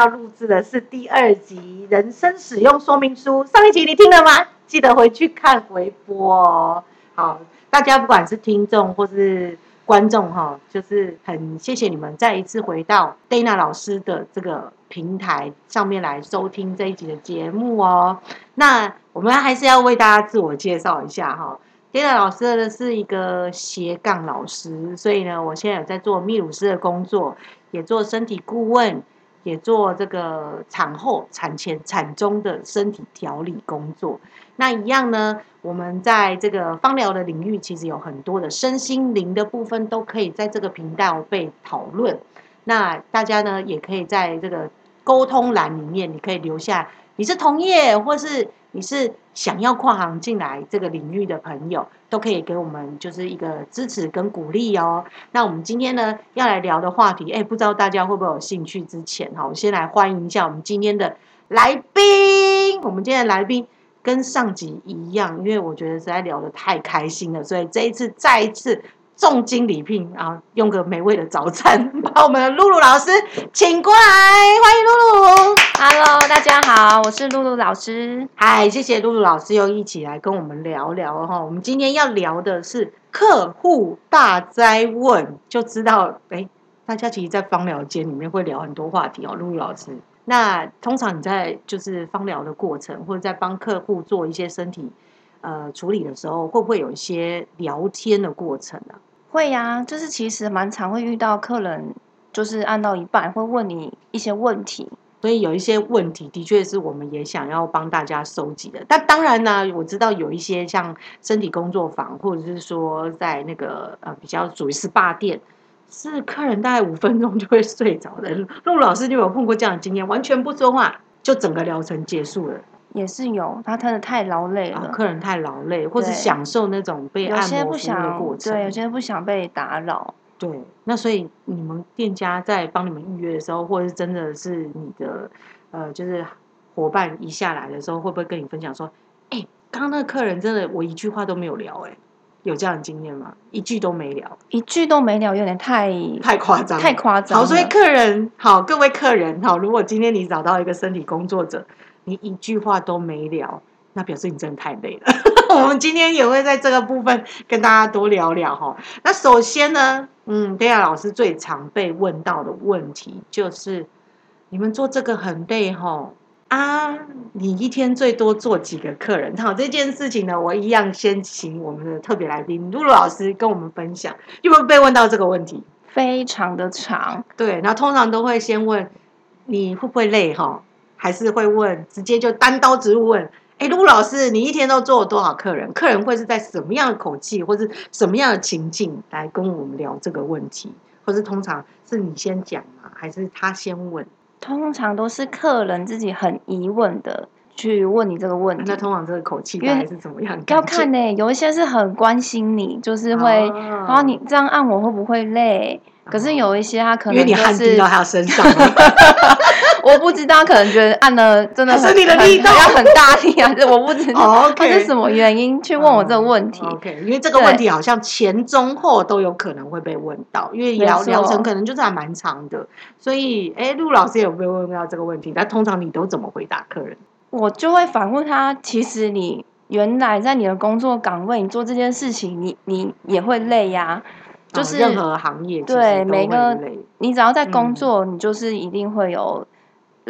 要录制的是第二集人生使用说明书。上一集你听了吗？记得回去看回播哦。好，大家不管是听众或是观众哈，就是很谢谢你们再一次回到 Dana 老师的这个平台上面来收听这一集的节目哦。那我们还是要为大家自我介绍一下哈。Dana 老师呢是一个斜杠老师，所以呢，我现在有在做泌乳师的工作，也做身体顾问，也做这个产后、产前、产中的身体调理工作。那一样呢，我们在这个芳疗的领域，其实有很多的身心灵的部分都可以在这个频道被讨论。那大家呢，也可以在这个沟通栏里面，你可以留下你是同业或是。你是想要跨行进来这个领域的朋友，都可以给我们就是一个支持跟鼓励哦。那我们今天呢要来聊的话题，哎，不知道大家会不会有兴趣？之前哈，我先来欢迎一下我们今天的来宾。我们今天的来宾跟上集一样，因为我觉得实在聊得太开心了，所以这一次再一次。重金礼聘啊，用个美味的早餐，把我们的露露老师请过来，欢迎露露。Hello，大家好，我是露露老师。嗨，谢谢露露老师又一起来跟我们聊聊哈。我们今天要聊的是客户大灾问，就知道哎，大家其实，在芳疗间里面会聊很多话题哦。露露老师，那通常你在就是芳疗的过程，或者在帮客户做一些身体呃处理的时候，会不会有一些聊天的过程啊？会呀，就是其实蛮常会遇到客人，就是按到一半会问你一些问题，所以有一些问题的确是我们也想要帮大家收集的。但当然呢，我知道有一些像身体工作坊，或者是说在那个呃比较属于 SPA 店，是客人大概五分钟就会睡着的。陆老师就有碰过这样的经验，完全不说话，就整个疗程结束了。也是有，他真的太劳累了，客人太劳累，或者享受那种被按摩服务的过程。对，有些不想被打扰。对，那所以你们店家在帮你们预约的时候，或者是真的是你的呃，就是伙伴一下来的时候，会不会跟你分享说，哎，刚刚那个客人真的我一句话都没有聊，哎，有这样的经验吗？一句都没聊，一句都没聊，有点太太夸张，太夸张。好，所以客人好，各位客人好，如果今天你找到一个身体工作者。你一句话都没聊，那表示你真的太累了。我们今天也会在这个部分跟大家多聊聊哈。那首先呢，嗯，贝亚老师最常被问到的问题就是：你们做这个很累哈啊？你一天最多做几个客人？好，这件事情呢，我一样先请我们的特别来宾露露老师跟我们分享。有没有被问到这个问题？非常的长，对。那通常都会先问你会不会累哈？还是会问，直接就单刀直入问，哎，陆老师，你一天都做了多少客人？客人会是在什么样的口气，或是什么样的情境来跟我们聊这个问题？或是通常是你先讲吗？还是他先问？通常都是客人自己很疑问的去问你这个问题。那通常这个口气大概是怎么样？要看呢，有一些是很关心你，就是会，然后你这样按我会不会累？可是有一些他可能因为你汗滴到他身上，我不知道，可能觉得按了真的是你的力道要很大力啊，我不知道他是什么原因去问我这个问题。OK，因为这个问题好像前中后都有可能会被问到，因为疗疗程可能就是还蛮长的，所以哎，陆老师有被问到这个问题，那通常你都怎么回答客人？我就会反问他，其实你原来在你的工作岗位，你做这件事情，你你也会累呀。就是任何行业对每个你只要在工作，你就是一定会有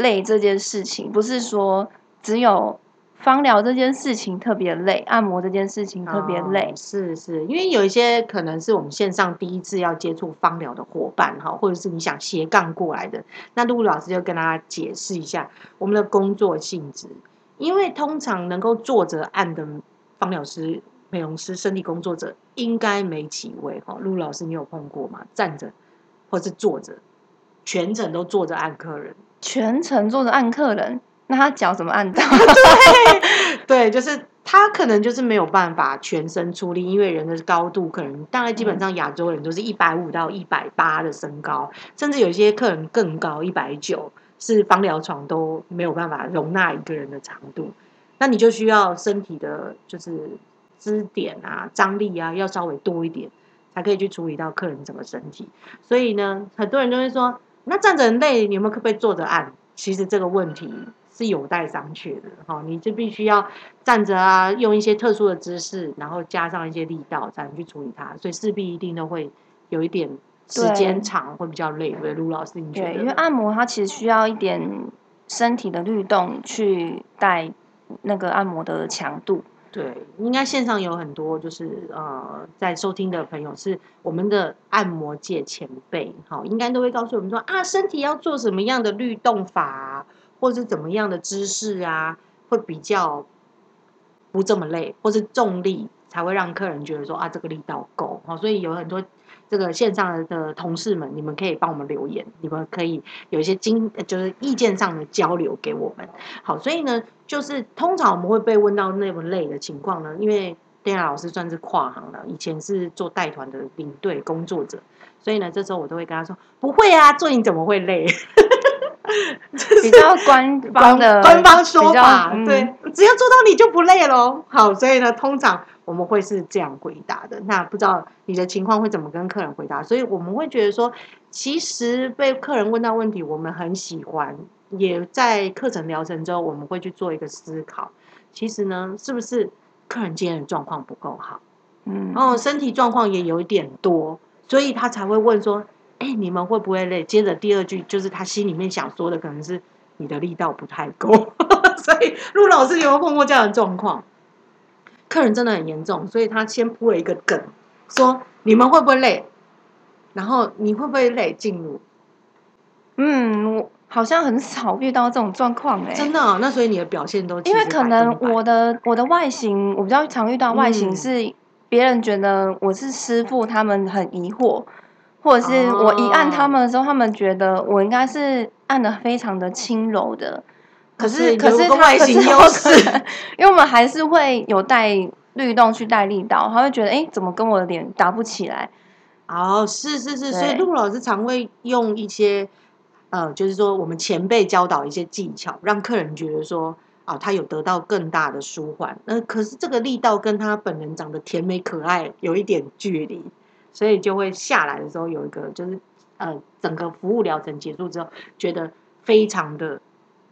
累这件事情，不是说只有芳疗这件事情特别累，按摩这件事情特别累。是是，因为有一些可能是我们线上第一次要接触芳疗的伙伴哈，或者是你想斜杠过来的，那露露老师就跟大家解释一下我们的工作性质，因为通常能够坐着按的芳疗师。美容师、身体工作者应该没几位哈。陆老师，你有碰过吗？站着或是坐着，全程都坐着按客人，全程坐着按客人，那他脚怎么按到？对，对，就是他可能就是没有办法全身出力，因为人的高度可能大概基本上亚洲人都是一百五到一百八的身高，甚至有些客人更高，一百九，是方疗床都没有办法容纳一个人的长度，那你就需要身体的，就是。支点啊，张力啊，要稍微多一点，才可以去处理到客人整个身体。所以呢，很多人都会说那站着很累，你们可不可以坐着按？其实这个问题是有待商榷的哈，你就必须要站着啊，用一些特殊的姿势，然后加上一些力道才能去处理它，所以势必一定都会有一点时间长，会比较累。对，卢老师，你觉得？对，因为按摩它其实需要一点身体的律动去带那个按摩的强度。对，应该线上有很多就是呃，在收听的朋友是我们的按摩界前辈，好，应该都会告诉我们说啊，身体要做什么样的律动法，或者是怎么样的姿势啊，会比较不这么累，或是重力才会让客人觉得说啊，这个力道够，好，所以有很多。这个线上的同事们，你们可以帮我们留言，你们可以有一些经，就是意见上的交流给我们。好，所以呢，就是通常我们会被问到那么累的情况呢，因为丁亚老师算是跨行了，以前是做带团的领队工作者，所以呢，这时候我都会跟他说：“不会啊，做你怎么会累？” 比较官方的 官方说法，对，只要做到你就不累喽。好，所以呢，通常。我们会是这样回答的，那不知道你的情况会怎么跟客人回答？所以我们会觉得说，其实被客人问到问题，我们很喜欢，也在课程疗程之后，我们会去做一个思考。其实呢，是不是客人今天的状况不够好？嗯，然后身体状况也有一点多，所以他才会问说：“哎，你们会不会累？”接着第二句就是他心里面想说的，可能是你的力道不太够。所以陆老师有碰过这样的状况？客人真的很严重，所以他先铺了一个梗，说你们会不会累？然后你会不会累？进入，嗯，我好像很少遇到这种状况哎，真的。那所以你的表现都因为可能我的我的外形，我比较常遇到外形是别人觉得我是师傅，他们很疑惑，或者是我一按他们的时候，他们觉得我应该是按的非常的轻柔的。可是，可是他可是优势，因为我们还是会有带律动去带力道，他会觉得哎，怎么跟我的脸打不起来？哦，是是是，所以陆老师常会用一些呃，就是说我们前辈教导一些技巧，让客人觉得说啊，他有得到更大的舒缓。那可是这个力道跟他本人长得甜美可爱有一点距离，所以就会下来的时候有一个就是呃，整个服务疗程结束之后，觉得非常的。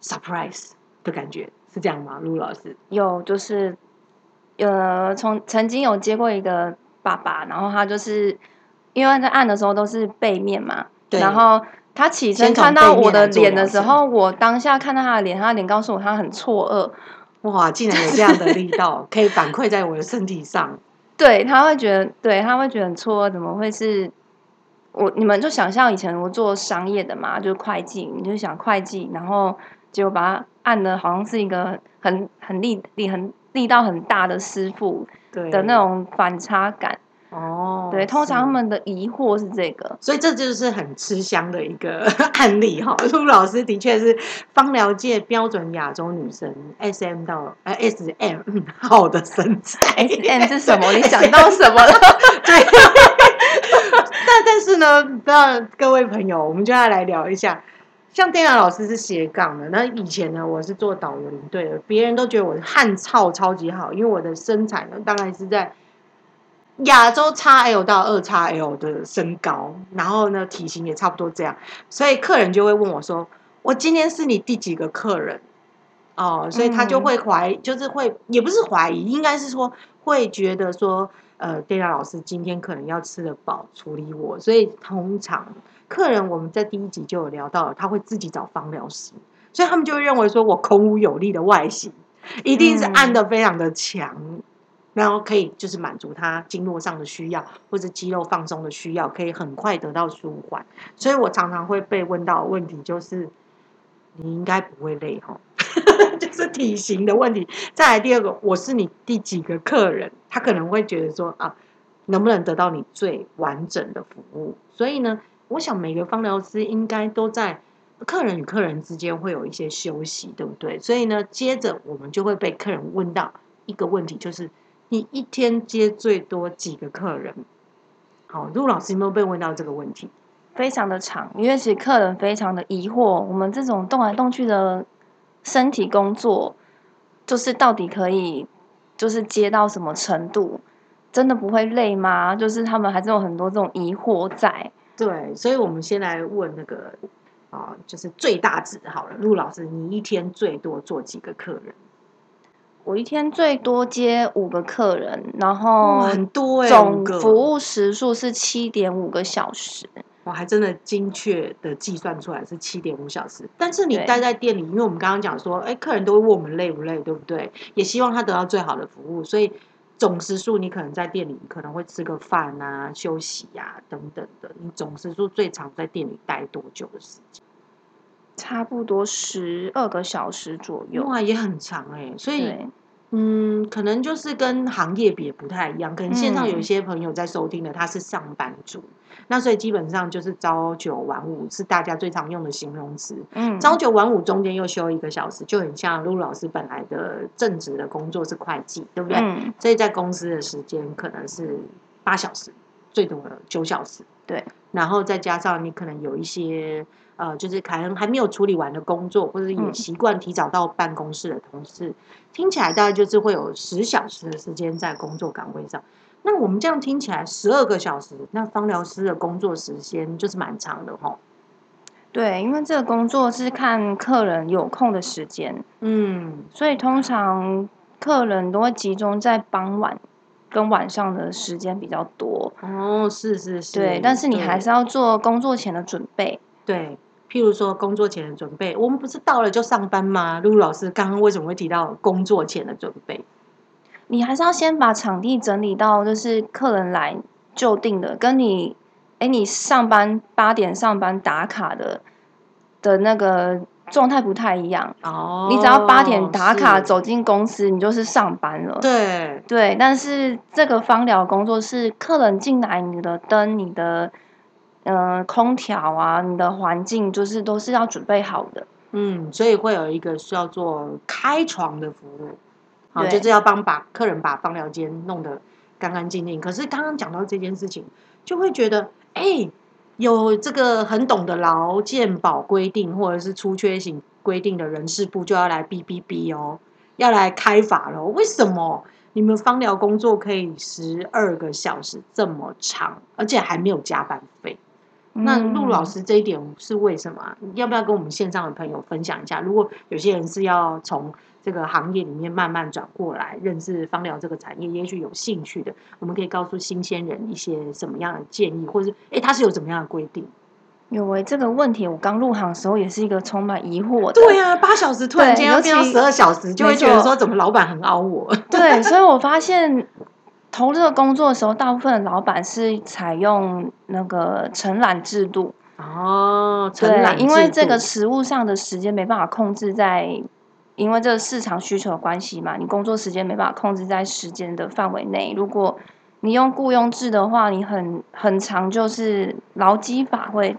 surprise 的感觉是这样吗？陆老师有，就是呃，从曾经有接过一个爸爸，然后他就是因为在按的时候都是背面嘛，然后他起身看到我的脸的时候，我当下看到他的脸，他的脸告诉我他很错愕，哇，竟然有这样的力道可以反馈在我的身体上，对他会觉得，对他会觉得很错愕，怎么会是？我你们就想象以前我做商业的嘛，就是会计，你就想会计，然后。结果把他按的好像是一个很很力力很力道很大的师傅的那种反差感哦，对，通常他们的疑惑是这个，所以这就是很吃香的一个 案例哈。陆老师的确是芳疗界标准亚洲女神，S M 到呃 S M 好的身材，S M 是什么？你想到什么了？对，但但是呢，那各位朋友，我们就要来聊一下。像电脑老师是斜杠的，那以前呢，我是做导游领队的，别人都觉得我汗操超级好，因为我的身材呢，大概是在亚洲 x L 到二 x L 的身高，然后呢，体型也差不多这样，所以客人就会问我说：“我今天是你第几个客人？”哦，所以他就会怀，就是会，也不是怀疑，应该是说会觉得说，呃，电雅老师今天可能要吃得饱处理我，所以通常。客人，我们在第一集就有聊到，他会自己找芳疗师，所以他们就会认为说我孔武有力的外形，一定是按的非常的强，然后可以就是满足他经络上的需要，或者肌肉放松的需要，可以很快得到舒缓。所以我常常会被问到问题，就是你应该不会累哈，就是体型的问题。再来第二个，我是你第几个客人，他可能会觉得说啊，能不能得到你最完整的服务？所以呢？我想每个芳疗师应该都在客人与客人之间会有一些休息，对不对？所以呢，接着我们就会被客人问到一个问题，就是你一天接最多几个客人？好，陆老师有没有被问到这个问题？非常的长，因为其实客人非常的疑惑，我们这种动来动去的身体工作，就是到底可以就是接到什么程度？真的不会累吗？就是他们还是有很多这种疑惑在。对，所以我们先来问那个啊，就是最大值好了，陆老师，你一天最多做几个客人？我一天最多接五个客人，然后很多哎、总服务时数是七点五个小时。我还真的精确的计算出来是七点五小时。但是你待在店里，因为我们刚刚讲说，哎，客人都会问我们累不累，对不对？也希望他得到最好的服务，所以总时数你可能在店里可能会吃个饭啊、休息啊等等的。你总时数最长在店里待多久的时间？差不多十二个小时左右。哇，也很长哎、所以，嗯，可能就是跟行业别不太一样，可能线上有些朋友在收听的，他是上班族，那所以基本上就是朝九晚五是大家最常用的形容词。嗯，朝九晚五中间又休一个小时，就很像陆老师本来的正职的工作是会计，对不对？嗯，所以在公司的时间可能是八小时，最多的九小时。对，然后再加上你可能有一些呃，就是可能还没有处理完的工作，或者也嗯习惯提早到办公室的同事，听起来大概就是会有十小时的时间在工作岗位上。那我们这样听起来十二个小时，那芳疗师的工作时间就是蛮长的哈。对，因为这个工作是看客人有空的时间，嗯，所以通常客人都会集中在傍晚跟晚上的时间比较多。哦，是是是，对，但是你还是要做工作前的准备。对，譬如说工作前的准备，我们不是到了就上班吗？露露老师刚刚为什么会提到工作前的准备？你还是要先把场地整理到，就是客人来就定的，跟你，哎，你上班八点上班打卡的的那个状态不太一样。哦，你只要八点打卡，走进公司，你就是上班了。对，对，但是这个芳疗工作是客人进来，你的灯、你的呃空调啊、你的环境，就是都是要准备好的。嗯，所以会有一个需要做开床的服务，好，就是要帮把客人把芳疗间弄得干干净净。可是刚刚讲到这件事情，就会觉得，哎，有这个很懂得劳健保规定或者是出缺型规定的人事部就要来哔哔哔哦，要来开罚了。为什么你们芳疗工作可以十二个小时这么长，而且还没有加班费？那陆老嗯师这一点是为什么啊？要不要跟我们线上的朋友分享一下？如果有些人是要从这个行业里面慢慢转过来认识芳疗这个产业，也许有兴趣的，我们可以告诉新鲜人一些什么样的建议，或者是诶，它是有怎么样的规定？有为、这个问题，我刚入行的时候也是一个充满疑惑的。对啊，八小时突然间要变到十二小时，就会觉得说怎么老板很凹我？对，所以我发现投这个工作的时候，大部分的老板是采用那个承揽制度。哦，承对，揽因为这个实物上的时间没办法控制在，因为这个市场需求的关系嘛，你工作时间没办法控制在时间的范围内。如果你用雇佣制的话，你很很长，就是劳基法会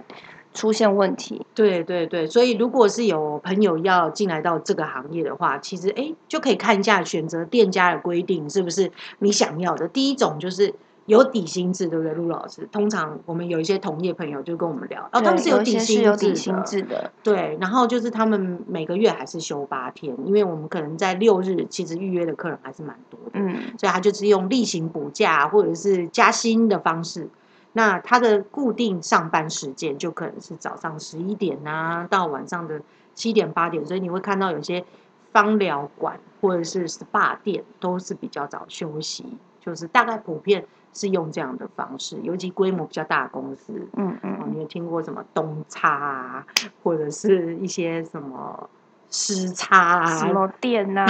出现问题。对对对，所以如果是有朋友要进来到这个行业的话，其实哎就可以看一下选择店家的规定是不是你想要的。第一种就是有底薪制，对不对，陆老师？通常我们有一些同业朋友就跟我们聊，哦，他们是有底薪是有底，薪制的，对，然后就是他们每个月还是休八天，因为我们可能在六日其实预约的客人还是蛮多的。嗯，所以他就是用例行补假或者是加薪的方式。那他的固定上班时间就可能是早上十一点啊，到晚上的七点八点，所以你会看到有些芳疗馆或者是 SPA 店都是比较早休息，就是大概普遍是用这样的方式，尤其规模比较大的公司。嗯哦，嗯，你有听过什么东差啊，或者是一些什么时差啊，什么店啊，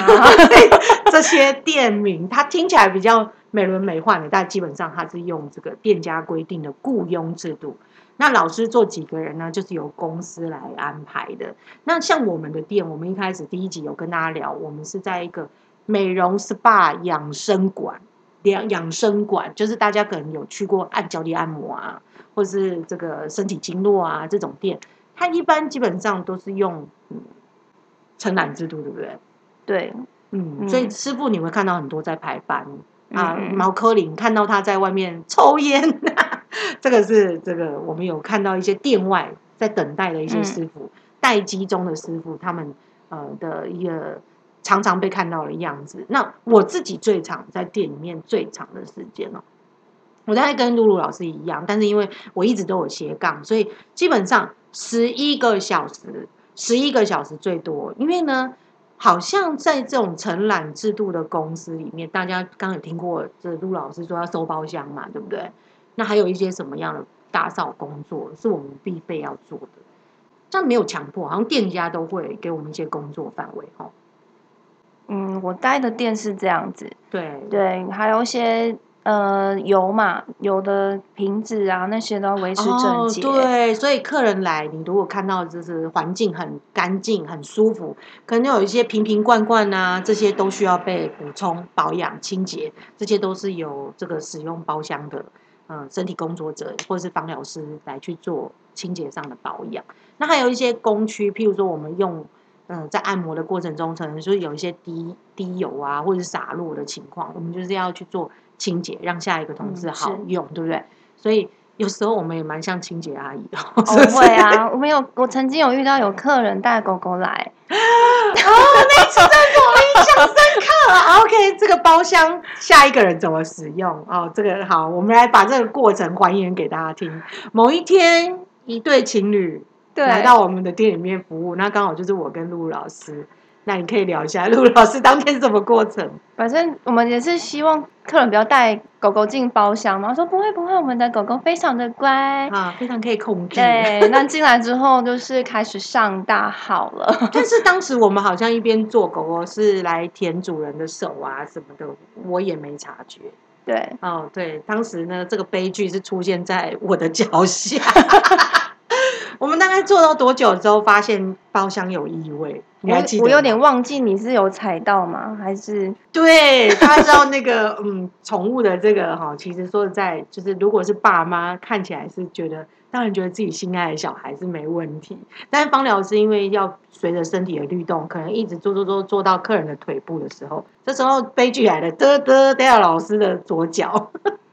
这些店名，它听起来比较美轮美奂的，但基本上它是用这个店家规定的雇佣制度。那老师做几个人呢？就是由公司来安排的。那像我们的店，我们一开始第一集有跟大家聊，我们是在一个美容 SPA 养生馆，养养生馆，就是大家可能有去过按脚底按摩啊，或是这个身体经络啊这种店，它一般基本上都是用嗯承揽制度，对不对？对，嗯，嗯所以师傅你会看到很多在排班啊，毛科林看到他在外面抽烟，这个是这个我们有看到一些店外在等待的一些嗯师傅，待机中的师傅，他们呃的一个常常被看到的样子。那我自己最长在店里面最长的时间哦，我大概跟露露老师一样，但是因为我一直都有斜杠，所以基本上十一个小时，十一个小时最多。因为呢，好像在这种承揽制度的公司里面，大家刚刚有听过这陆老师说要收包厢嘛，对不对？那还有一些什么样的打扫工作是我们必备要做的？但没有强迫，好像店家都会给我们一些工作范围哈。嗯，我待的店是这样子，对对，还有一些呃油嘛，油的瓶子啊那些都要维持整洁。对，所以客人来，你如果看到就是环境很干净、很舒服，可能有一些瓶瓶罐罐啊，这些都需要被补充、保养、清洁，这些都是有这个使用包厢的嗯身体工作者或者是芳疗师来去做清洁上的保养。那还有一些工区，譬如说我们用。嗯，在按摩的过程中，可能就是有一些滴滴油啊，或者是洒落的情况，我们就是要去做清洁，让下一个同事好用，对不对？所以有时候我们也蛮像清洁阿姨的。不 会啊，我们有，我曾经有遇到有客人带狗狗来，哦，那次真的我印象深刻。OK，这个包厢下一个人怎么使用？哦，这个好，我们来把这个过程还原给大家听。某一天，一对情侣。来到我们的店里面服务，那刚好就是我跟陆老师。那你可以聊一下 陆老师当天是什么过程？反正我们也是希望客人不要带狗狗进包厢嘛。说不会不会，我们的狗狗非常的乖啊，非常可以控制。对，那进来之后就是开始上大号了。但是当时我们好像一边做狗狗是来舔主人的手啊什么的，我也没察觉。对，哦对，当时呢这个悲剧是出现在我的脚下。我们大概做到多久之后，发现包厢有异味？你还记得？我有点忘记，你是有踩到吗？还是对？大家知道那个嗯，宠物的这个哈，其实说实在，就是如果是爸妈看起来是觉得，当然觉得自己心爱的小孩是没问题。但是芳疗师因为要随着身体的律动，可能一直做做做做到客人的腿部的时候，这时候悲剧来了，得得戴尔老师的左脚。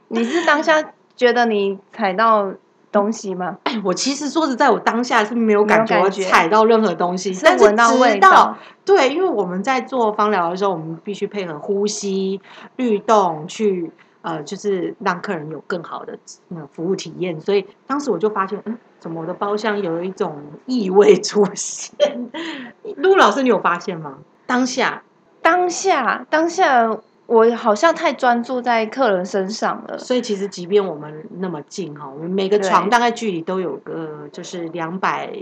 你是当下觉得你踩到？东西吗？我其实说实在，我当下是没有感觉踩到任何东西，但是直到对，因为我们在做芳疗的时候，我们必须配合呼吸律动去呃，就是让客人有更好的服务体验。所以当时我就发现，嗯，怎么我的包厢有一种异味出现？陆老师，你有发现吗？当下，当下，当下。我好像太专注在客人身上了，所以其实即便我们那么近哈，我们每个床大概距离都有个就是两百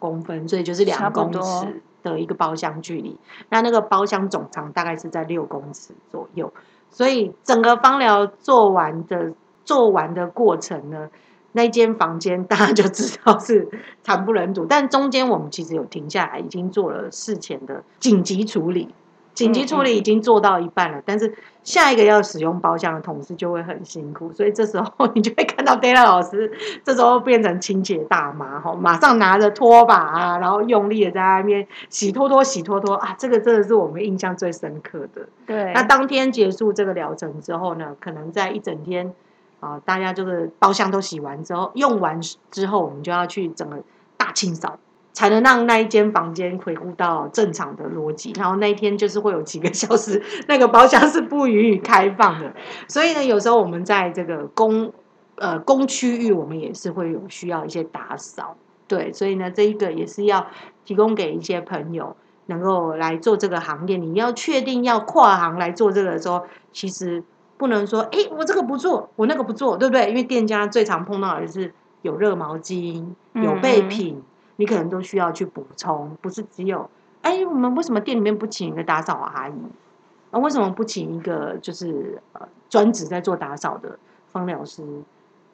公分，所以就是两公尺的一个包厢距离。那那个包厢总长大概是在六公尺左右，所以整个芳疗做完的做完的过程呢，那间房间大家就知道是惨不忍睹。但中间我们其实有停下来，已经做了事前的紧急处理。紧急处理已经做到一半了，但是下一个要使用包厢的同事就会很辛苦，所以这时候你就会看到 Dana 老师这时候变成清洁大妈哈，马上拿着拖把啊，然后用力的在那边洗拖拖洗拖拖啊，这个真的是我们印象最深刻的。对，那当天结束这个疗程之后呢，可能在一整天啊，大家就是包厢都洗完之后，用完之后，我们就要去整个大清扫。才能让那一间房间回复到正常的逻辑，然后那一天就是会有几个小时，那个包厢是不予以开放的。所以呢，有时候我们在这个公呃公区域，我们也是会有需要一些打扫。对，所以呢，这一个也是要提供给一些朋友能够来做这个行业。你要确定要跨行来做这个的时候，其实不能说，哎，我这个不做，我那个不做，对不对？因为店家最常碰到的是有热毛巾、有备品。你可能都需要去补充，不是只有哎，我们为什么店里面不请一个打扫阿姨？啊，为什么不请一个就是呃专职在做打扫的方疗师？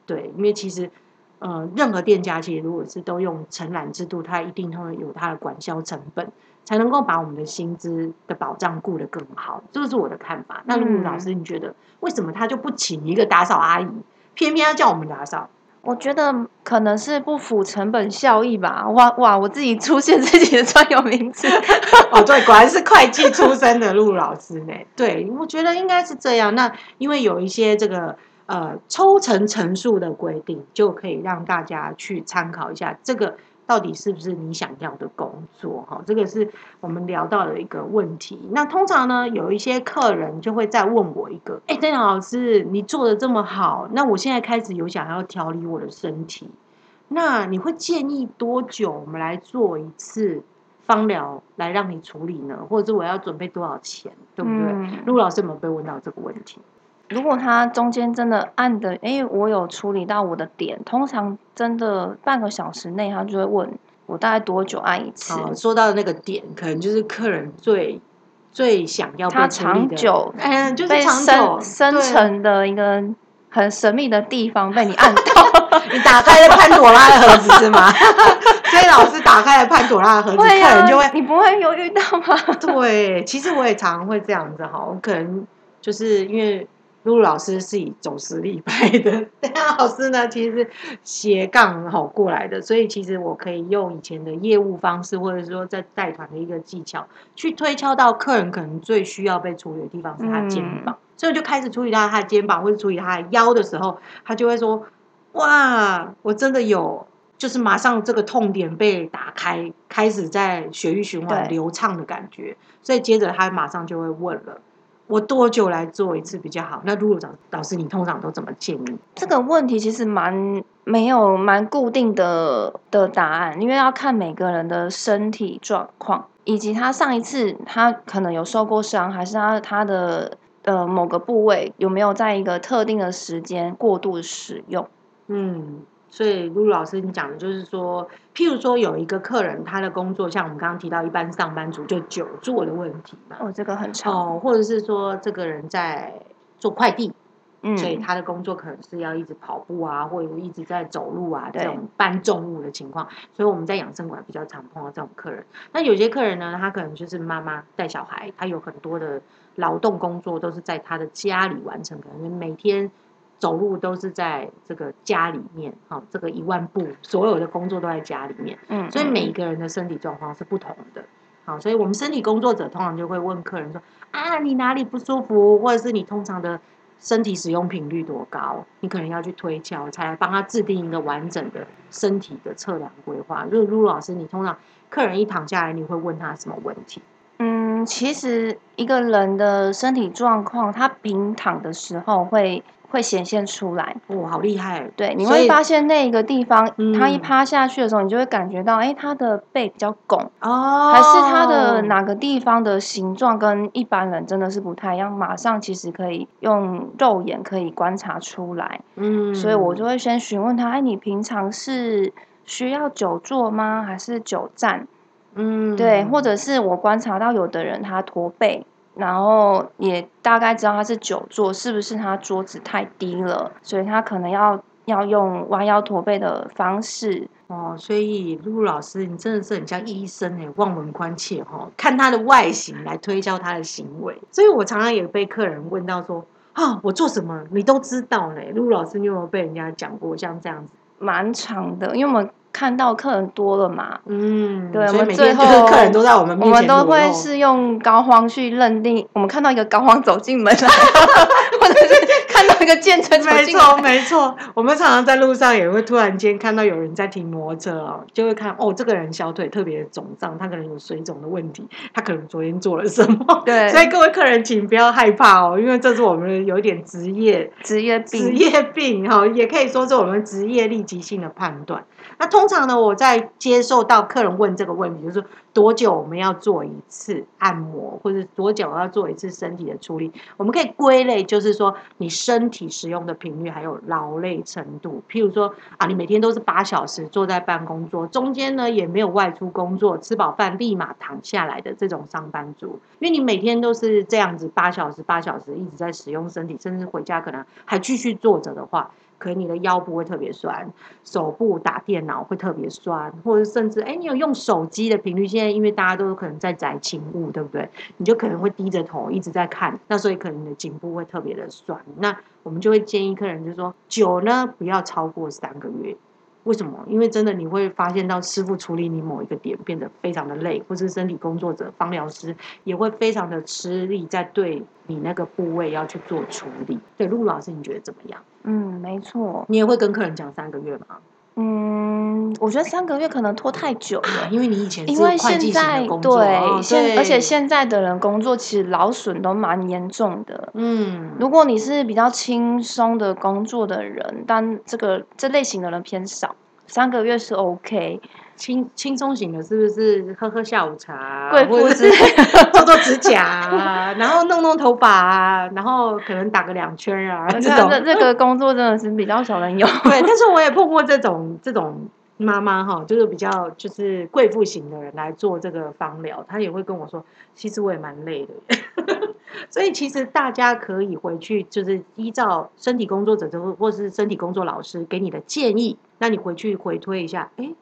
对，因为其实呃任何店家其实如果是都用承揽制度，它一定会有它的管销成本，才能够把我们的薪资的保障顾得更好。这个是我的看法。那陆老师，你觉得为什么他就不请一个打扫阿姨，偏偏要叫我们打扫？我觉得可能是不符成本效益吧。哇哇，我自己出现自己的专有名词。哦，对，果然是会计出身的陆老师呢。对，我觉得应该是这样。那因为有一些这个呃抽成乘数的规定，就可以让大家去参考一下。这个到底是不是你想要的工作？哈，这个是我们聊到的一个问题。那通常呢，有一些客人就会再问我一个：哎，邓老师，你做的这么好，那我现在开始有想要调理我的身体，那你会建议多久我们来做一次芳疗来让你处理呢？或者是我要准备多少钱，对不对？陆老师有没有被问到这个问题？如果他中间真的按的，哎，我有处理到我的点，通常真的半个小时内，他就会问我大概多久按一次。说到那个点，可能就是客人最最想要他长久，嗯，就是长久深层的一个很神秘的地方被你按到，你打开了潘朵拉的盒子是吗？所以老师打开了潘朵拉的盒子，客人就会，你不会犹豫到吗？对，其实我也常常会这样子哈，我可能就是因为。露露老师是以走实力派的，邓老师呢，其实是斜杠好过来的，所以其实我可以用以前的业务方式，或者说在带团的一个技巧，去推敲到客人可能最需要被处理的地方是他肩膀，所以我就开始处理到他的肩膀或者处理他的腰的时候，他就会说：“哇，我真的有，就是马上这个痛点被打开，开始在血液循环流畅的感觉。”所以接着他马上就会问了。我多久来做一次比较好？那如果老老师，你通常都怎么建议？这个问题其实蛮没有蛮固定的的答案，因为要看每个人的身体状况，以及他上一次他可能有受过伤，还是他他的呃某个部位有没有在一个特定的时间过度使用？嗯。所以露露老师，你讲的就是说，譬如说有一个客人，他的工作像我们刚刚提到，一般上班族就久坐的问题嘛。哦，这个很长。哦，或者是说这个人在做快递，嗯，所以他的工作可能是要一直跑步啊，或者一直在走路啊，这种搬重物的情况。所以我们在养生馆比较常碰到这种客人。那有些客人呢，他可能就是妈妈带小孩，他有很多的劳动工作都是在他的家里完成，可能每天。走路都是在这个家里面，哈，这个一万步，所有的工作都在家里面，嗯，所以每一个人的身体状况是不同的，好，所以我们身体工作者通常就会问客人说，啊，你哪里不舒服，或者是你通常的身体使用频率多高，你可能要去推敲，才来帮他制定一个完整的身体的测量规划。如果露露老师，你通常客人一躺下来，你会问他什么问题？嗯，其实一个人的身体状况，他平躺的时候会。会显现出来，哇，好厉害！对，你会发现那个地方，他一趴下去的时候，你就会感觉到，哎，他的背比较拱，哦，还是他的哪个地方的形状跟一般人真的是不太一样，马上其实可以用肉眼可以观察出来，嗯，所以我就会先询问他，哎，你平常是需要久坐吗，还是久站？嗯，对，或者是我观察到有的人他驼背。然后也大概知道他是久坐，是不是他桌子太低了，所以他可能要要用弯腰驼背的方式哦。所以露露老师，你真的是很像医生哎，望闻关切哈，看他的外形来推敲他的行为。所以我常常也被客人问到说啊，我做什么你都知道呢？露露老师，你有没有被人家讲过像这样子？蛮长的，因为我们。看到客人多了嘛？嗯，对，我们最后客人都在我们我们都会是用膏肓去认定。我们看到一个膏肓走进门来，或者是看到一个健身，没错没错。我们常常在路上也会突然间看到有人在停摩托车哦，就会看哦，这个人小腿特别肿胀，他可能有水肿的问题，他可能昨天做了什么？对，所以各位客人请不要害怕哦，因为这是我们有点职业职业病职业病哈，也可以说是我们职业立即性的判断。那通常呢，我在接受到客人问这个问题，就是多久我们要做一次按摩，或者多久要做一次身体的处理？我们可以归类，就是说你身体使用的频率，还有劳累程度。譬如说啊，你每天都是八小时坐在办公桌，中间呢也没有外出工作，吃饱饭立马躺下来的这种上班族，因为你每天都是这样子八小时、八小时一直在使用身体，甚至回家可能还继续坐着的话。可能你的腰部会特别酸，手部打电脑会特别酸，或者甚至哎，你有用手机的频率，现在因为大家都有可能在宅勤务，对不对？你就可能会低着头一直在看，那所以可能你的颈部会特别的酸。那我们就会建议客人就说，酒呢不要超过三个月。为什么？因为真的你会发现到师傅处理你某一个点变得非常的累，或是身体工作者、芳疗师也会非常的吃力，在对你那个部位要去做处理。对，陆老师，你觉得怎么样？嗯，没错。你也会跟客人讲三个月吗？嗯。嗯，我觉得三个月可能拖太久了。啊，因为你以前是因为现在的工作，哦对现，而且对现在的人工作其实劳损都蛮严重的。嗯，如果你是比较轻松的工作的人，但这个这类型的人偏少，三个月是 OK。轻轻松型的，是不是喝喝下午茶，贵妇或者是 做做指甲啊，然后弄弄头发啊，然后可能打个两圈啊，这种这这个工作真的是比较少人有。对，但 是我也碰过这种这种妈妈哈，就是比较就是贵妇型的人来做这个芳疗，她也会跟我说，其实我也蛮累的。所以其实大家可以回去，就是依照身体工作者或或是身体工作老师给你的建议，那你回去回推一下，哎，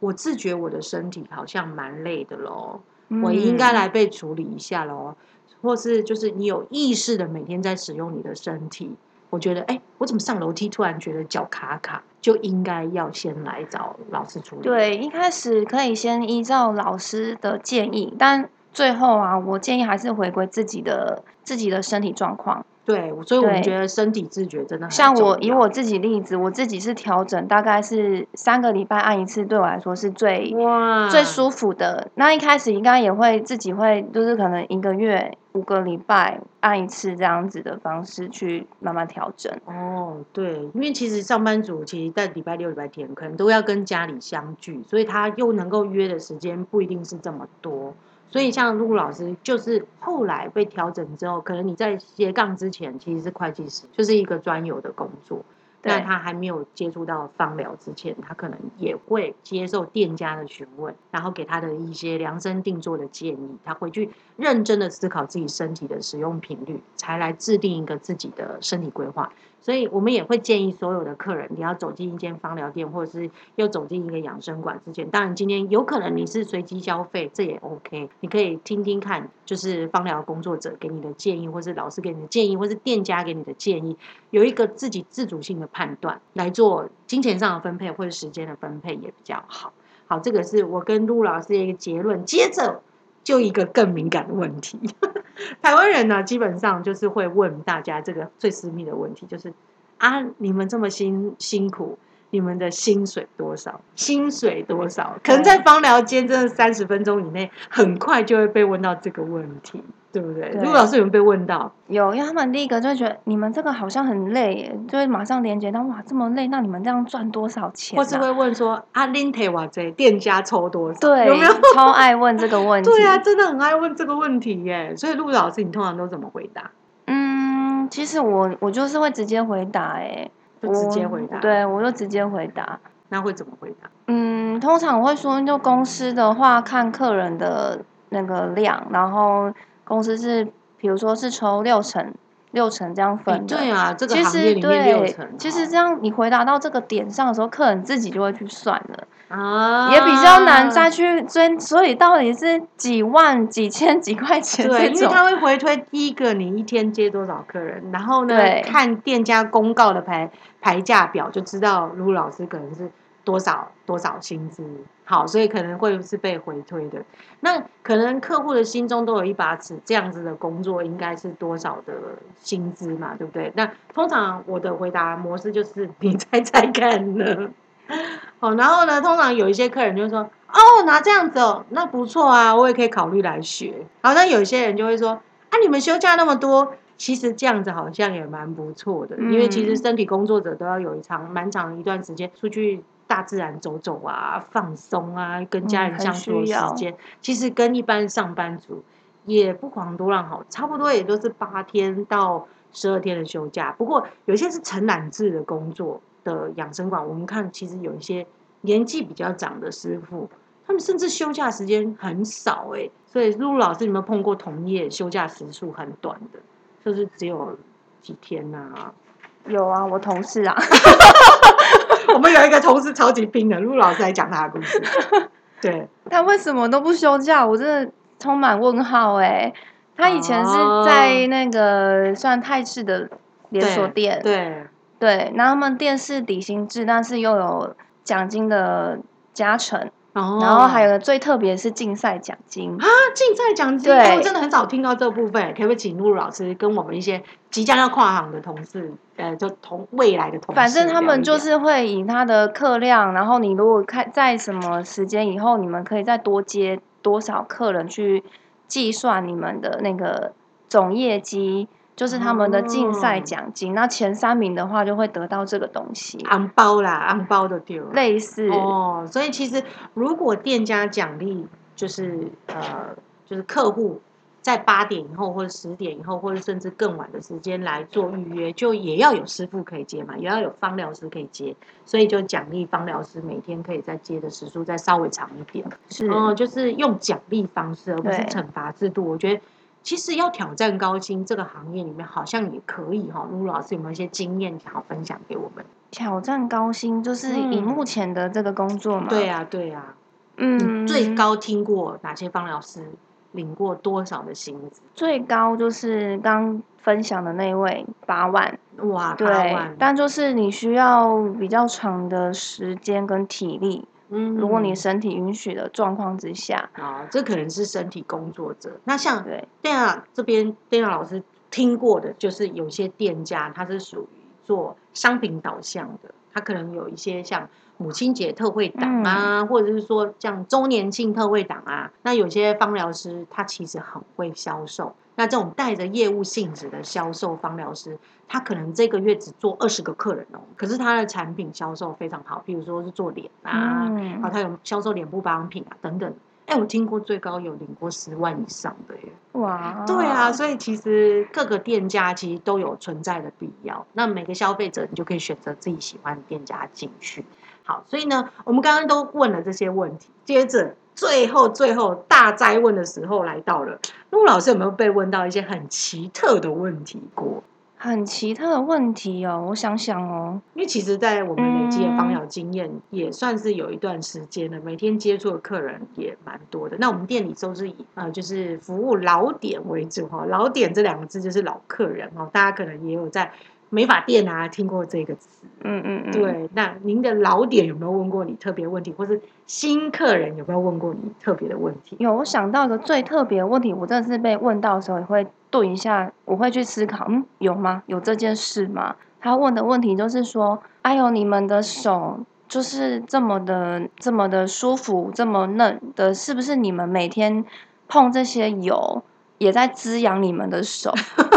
我自觉我的身体好像蛮累的咯，我应该嗯来被处理一下咯，或是就是你有意识的每天在使用你的身体，我觉得哎，我怎么上楼梯突然觉得脚卡卡，就应该要先来找老师处理。对，一开始可以先依照老师的建议，但最后啊，我建议还是回归自己的自己的身体状况。对，所以我们觉得身体自觉真的很像我以我自己例子，我自己是调整，大概是三个礼拜按一次，对我来说是最哇最舒服的。那一开始应该也会自己会，就是可能一个月五个礼拜按一次这样子的方式去慢慢调整。哦，对，因为其实上班族其实在礼拜六、礼拜天可能都要跟家里相聚，所以他又能够约的时间不一定是这么多。所以像陆老师，就是后来被调整之后，可能你在斜杠之前其实是会计师，就是一个专有的工作。那他还没有接触到芳疗之前，他可能也会接受店家的询问，然后给他的一些量身定做的建议。他回去认真的思考自己身体的使用频率，才来制定一个自己的身体规划。所以我们也会建议所有的客人，你要走进一间芳疗店，或者是要走进一个养生馆之前，当然今天有可能你是随机消费，这也 OK。你可以听听看，就是芳疗工作者给你的建议，或是老师给你的建议，或是店家给你的建议，有一个自己自主性的判断来做金钱上的分配或者时间的分配也比较好。好，这个是我跟陆老师的一个结论。接着就一个更敏感的问题，台湾人呢基本上就是会问大家这个最私密的问题，就是啊，你们这么辛辛苦。你们的薪水多少？薪水多少？可能在芳疗间，真的三十分钟以内，很快就会被问到这个问题，对不对？对陆老师有没有被问到？有，因为他们第一个就会觉得你们这个好像很累耶，就会马上连接到哇这么累，那你们这样赚多少钱、啊？或是会问说啊，林铁瓦这店家抽多少？对，有没有？超爱问这个问题。对啊，真的很爱问这个问题耶。所以陆老师，你通常都怎么回答？嗯，其实我我就是会直接回答、哎，就直接回答。，对我就直接回答。那会怎么回答？嗯，通常我会说，就公司的话，看客人的那个量，然后公司是，比如说是抽六成，六成这样哎分的。对啊，这个其实行业里面六对成哦，，其实这样你回答到这个点上的时候，客人自己就会去算了，啊也比较难再去追。所以到底是几万、几千、几块钱对，因为他会回推第一个你一天接多少客人，然后呢看店家公告的牌牌价表就知道卢老师可能是多少多少薪资。好，所以可能会是被回推的。那可能客户的心中都有一把尺，这样子的工作应该是多少的薪资嘛，对不对？那通常我的回答模式就是 你猜猜看呢？好，然后呢，通常有一些客人就会说，哦，那这样子哦，那不错啊，我也可以考虑来学。好，那有些人就会说，啊，你们休假那么多，其实这样子好像也蛮不错的，因为其实嗯身体工作者都要有一长蛮长一段时间出去大自然走走啊，放松啊，跟家人相处时间，其实跟一般上班族也不遑多让好，差不多也都是八天到十二天的休假。不过有些是承揽制的工作的养生馆，我们看其实有一些年纪比较长的师傅，他们甚至休假时间很少哎、所以露露老师有没有碰过同业休假时数很短的，就是只有几天呐、有啊，我同事啊，我们有一个同事超级拼的，露露老师来讲他的故事。对，他为什么都不休假？我真的充满问号哎、他以前是哦在那个算泰式的连锁对店，对，对，那他们店是底薪制，但是又有奖金的加成，哦然后还有最特别是竞赛奖金，啊，竞赛奖金，对。哎我真的很少听到这部分，可不可以请露露老师跟我们一些即将要跨行的同事，呃，就同未来的同事，反正他们就是会以他的客量，然后你如果看在什么时间以后，你们可以再多接多少客人去计算你们的那个总业绩，就是他们的竞赛哦奖金。那前三名的话就会得到这个东西，昂包啦，昂包的丢了。类似哦，所以其实如果店家奖励就是呃，就是客户在八点以后或者十点以后，或者甚至更晚的时间来做预约，就也要有师傅可以接嘛，也要有方疗师可以接，所以就奖励方疗师每天可以再接的时数再稍微长一点。是哦，就是用奖励方式，而不是对惩罚制度。我觉得其实要挑战高薪，这个行业里面好像也可以哈。露露老师有没有一些经验想要分享给我们？挑战高薪，就是以嗯目前的这个工作嘛。对，啊，对啊。嗯，最高听过哪些方疗师领过多少的薪资？最高就是刚分享的那位八万，哇，八对万，但就是你需要比较长的时间跟体力，嗯如果你身体允许的状况之下，啊，这可能是身体工作者。那像对，对啊这边，店长老师听过的，就是有些店家他是属于做商品导向的，他可能有一些像母亲节特惠档啊，或者是说像周年庆特惠档啊。那有些芳疗师他其实很会销售，那这种带着业务性质的销售芳疗师，他可能这个月只做二十个客人哦，可是他的产品销售非常好，比如说是做脸啊，嗯然后他有销售脸部保养品啊等等。哎，我听过最高有领过十万以上的耶。哇，对啊，，所以其实各个店家其实都有存在的必要。那每个消费者你就可以选择自己喜欢的店家进去。好，所以呢，我们刚刚都问了这些问题，接着最后最后大灾问的时候来到了。陆老师有没有被问到一些很奇特的问题过？很奇特的问题哦，我想想哦，因为其实，在我们累积的嗯芳疗经验也算是有一段时间了，每天接触的客人也蛮多的。那我们店里都是以呃，就是服务老点为主哈，老点这两个字就是老客人哦，大家可能也有在美发店啊听过这个词。嗯嗯嗯，，对，那您的老点有没有问过你特别问题，或是新客人有没有问过你特别的问题？有我想到一个最特别的问题，我真的是被问到的时候也会顿一下，我会去思考，嗯，有吗？有这件事吗？他问的问题就是说，哎呦，你们的手就是这么的这么的舒服，这么嫩的，是不是你们每天碰这些油也在滋养你们的手？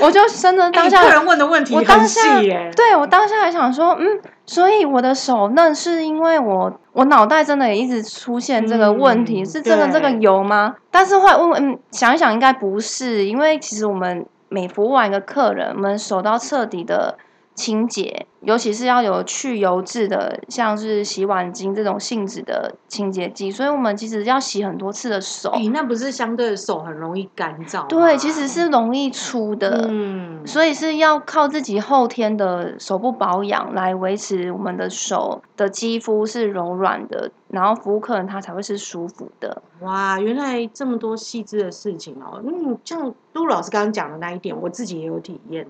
我就真的哎当下客人问的问题我很细当下耶。对我当下还想说，嗯，所以我的手嫩是因为我我脑袋真的也一直出现这个问题，嗯是真的这个油吗？但是后来问问，嗯，想一想应该不是，因为其实我们每服务完一个客人，我们手都要彻底的清洁，尤其是要有去油质的，像是洗碗巾这种性质的清洁剂，所以我们其实要洗很多次的手。哎，那不是相对的手很容易干燥吗？对，其实是容易出的。嗯，所以是要靠自己后天的手部保养来维持我们的手的肌肤是柔软的，然后服务客人他才会是舒服的。哇，原来这么多细致的事情哦。嗯，像杜老师刚刚讲的那一点，我自己也有体验。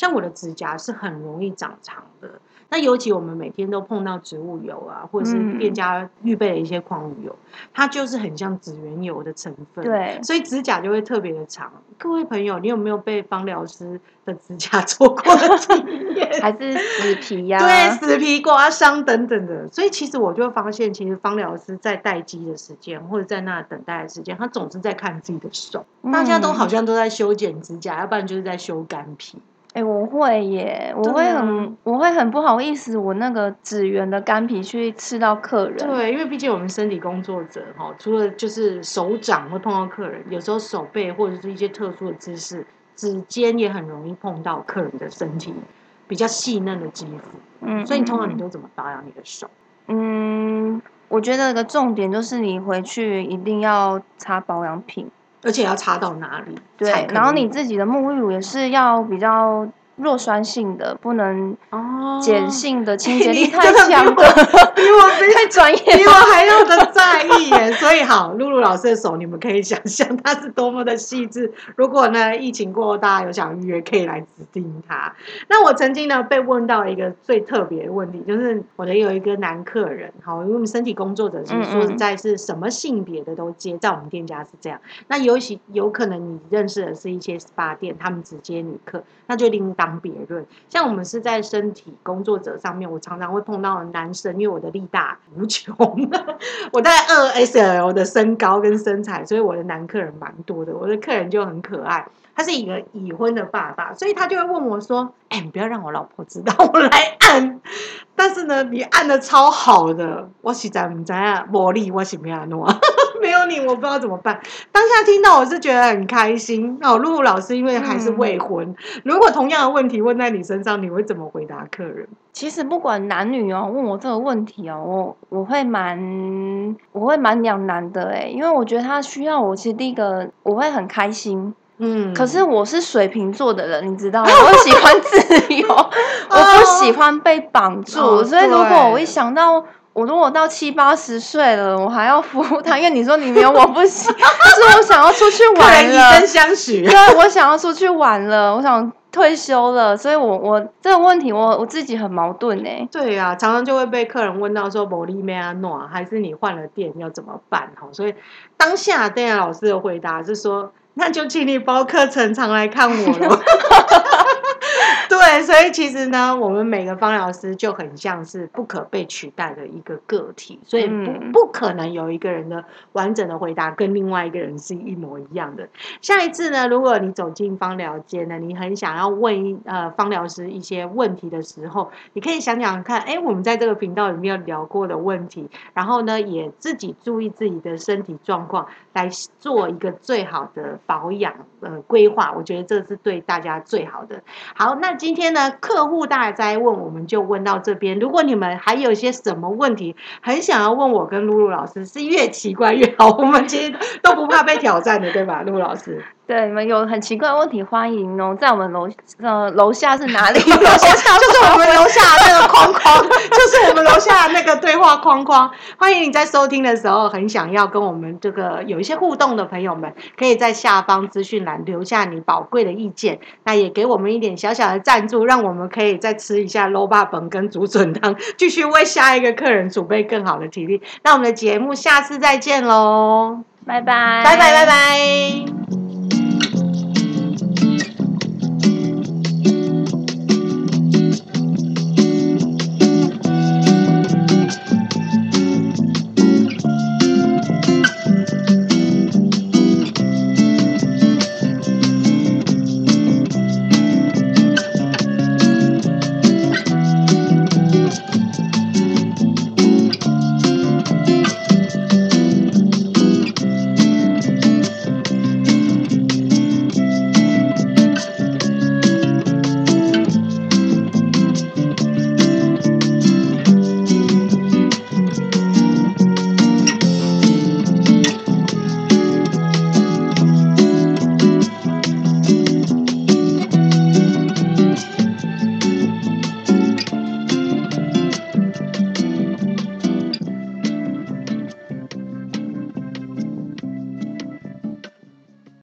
像我的指甲是很容易长长的，那尤其我们每天都碰到植物油啊，或者是嗯店家预备的一些矿物油，它就是很像指缘油的成分。。对，所以指甲就会特别的长。各位朋友，你有没有被芳疗师的指甲 做过的经验？还是死皮呀、对，死皮刮伤等等的。所以其实我就会发现，其实芳疗师在待机的时间，或者在那等待的时间，他总是在看自己的手。大家都好嗯像都在修剪指甲，要不然就是在修干皮。哎、我会耶，我会很，我会很不好意思，我那个指缘的干皮去刺到客人。对，因为毕竟我们身体工作者哈，除了就是手掌会碰到客人，有时候手背或者是一些特殊的姿势，指尖也很容易碰到客人的身体比较细嫩的肌肤。嗯，所以你通常你嗯都怎么保养你的手？嗯，我觉得个重点就是你回去一定要擦保养品。而且要擦到哪里？对，然后你自己的沐浴乳也是要比较弱酸性的，不能哦碱性的，清洁力 太强的，比我比 太专业比我。还要的在意耶，所以好，露露老师的手，你们可以想象他是多么的细致。如果呢疫情过后大家有想预约，可以来指定他。那我曾经呢被问到一个最特别的问题，就是我的有一个男客人，好，因为我们身体工作者其实嗯嗯说实在是什么性别的都接，在我们店家是这样。那尤其有可能你认识的是一些 SPA 店，他们只接女客，那就另当别论。像我们是在身体工作者上面，我常常会碰到男生，因为我的力大无穷，我在二 SL 的身高跟身材，所以我的男客人蛮多的。我的客人就很可爱，他是一个已婚的爸爸，所以他就会问我说：“哎、你不要让我老婆知道我来按，但是呢，你按的超好的，我实在唔知道魔力我是没有弄。”我不知道怎么办。当下听到我是觉得很开心。那露露老师因为还是未婚，如果同样的问题问在你身上，你会怎么回答客人？其实不管男女哦，问我这个问题哦，我我会蛮我会蛮两难的哎，因为我觉得他需要我，其实第一个我会很开心，嗯，可是我是水瓶座的人，你知道吗，我喜欢自由，我不喜欢被绑住，哦所以如果我一想到。我如果到七八十岁了，我还要服务他，因为你说你没有我不行，是我想要出去玩了以身，相许。对，我想要出去玩了，我想退休了，所以我我这个问题我我自己很矛盾哎、对呀、常常就会被客人问到说“某利梅阿诺”，还是你换了店要怎么办？哈，所以当下邓亚老师的回答是说：“那就请你包课程常来看我了。” 对，所以其实呢，我们每个芳疗师就很像是不可被取代的一个个体，所以不、嗯不可能有一个人的完整的回答跟另外一个人是一模一样的。下一次呢，如果你走进芳疗间呢，你很想要问呃芳疗师一些问题的时候，你可以想想看，哎，我们在这个频道里面有聊过的问题，然后呢，也自己注意自己的身体状况，来做一个最好的保养呃规划。我觉得这是对大家最好的。好，那今天呢，客户大灾问我们就问到这边。如果你们还有一些什么问题，很想要问我跟露露老师，是越奇怪越好，我们其实都不怕被挑战的，对吧，露露老师？对，你们有很奇怪的问题，欢迎哦，在我们楼呃楼下是哪里？楼下就是我们楼下那个框框，就是我们楼下那个对话框框。欢迎你在收听的时候，很想要跟我们这个有一些互动的朋友们，可以在下方资讯栏留下你宝贵的意见，那也给我们一点小小的赞助，让我们可以再吃一下肉霸本跟竹笋汤，继续为下一个客人储备更好的体力。那我们的节目下次再见喽，拜拜，拜拜拜拜。